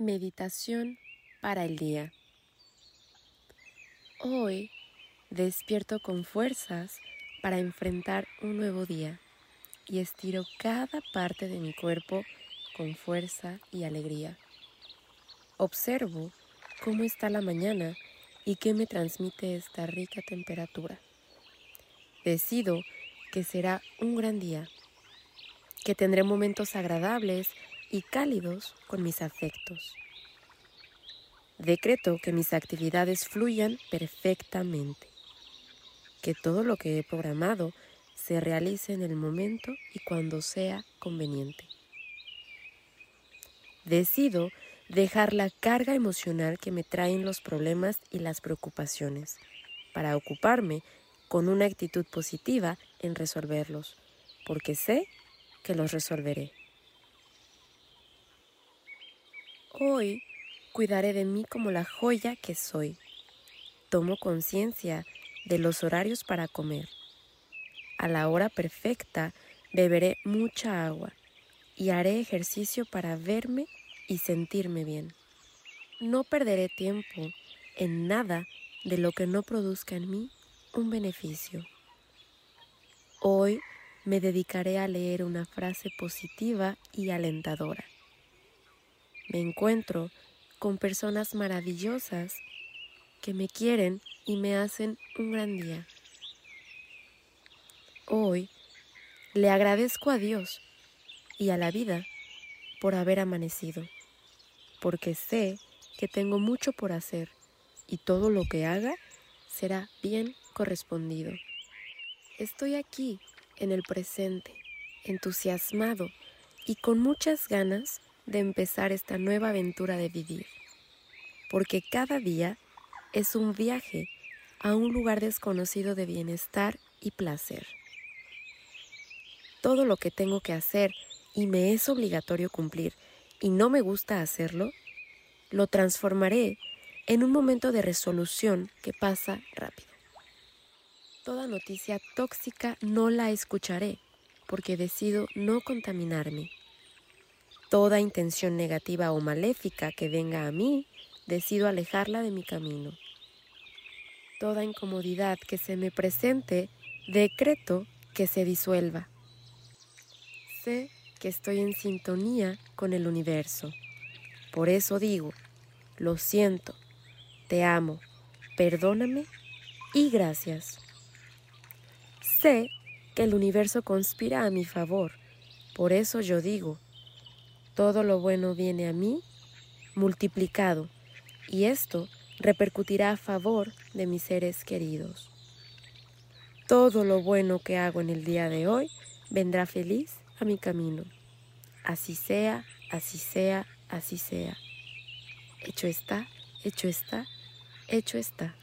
Meditación para el día. Hoy despierto con fuerzas para enfrentar un nuevo día y estiro cada parte de mi cuerpo con fuerza y alegría. Observo cómo está la mañana y qué me transmite esta rica temperatura. Decido que será un gran día, que tendré momentos agradables y cálidos con mis afectos. Decreto que mis actividades fluyan perfectamente, que todo lo que he programado se realice en el momento y cuando sea conveniente. Decido dejar la carga emocional que me traen los problemas y las preocupaciones para ocuparme con una actitud positiva en resolverlos, porque sé que los resolveré. Hoy cuidaré de mí como la joya que soy. Tomo conciencia de los horarios para comer. A la hora perfecta beberé mucha agua y haré ejercicio para verme y sentirme bien. No perderé tiempo en nada de lo que no produzca en mí un beneficio. Hoy me dedicaré a leer una frase positiva y alentadora me encuentro con personas maravillosas que me quieren y me hacen un gran día. Hoy le agradezco a Dios y a la vida por haber amanecido, porque sé que tengo mucho por hacer y todo lo que haga será bien correspondido. Estoy aquí en el presente, entusiasmado y con muchas ganas de empezar esta nueva aventura de vivir, porque cada día es un viaje a un lugar desconocido de bienestar y placer. Todo lo que tengo que hacer y me es obligatorio cumplir y no me gusta hacerlo, lo transformaré en un momento de resolución que pasa rápido. Toda noticia tóxica no la escucharé porque decido no contaminarme Toda intención negativa o maléfica que venga a mí, decido alejarla de mi camino. Toda incomodidad que se me presente, decreto que se disuelva. Sé que estoy en sintonía con el universo. Por eso digo, lo siento, te amo, perdóname y gracias. Sé que el universo conspira a mi favor. Por eso yo digo, todo lo bueno viene a mí multiplicado y esto repercutirá a favor de mis seres queridos. Todo lo bueno que hago en el día de hoy vendrá feliz a mi camino. Así sea, así sea, así sea. Hecho está, hecho está, hecho está.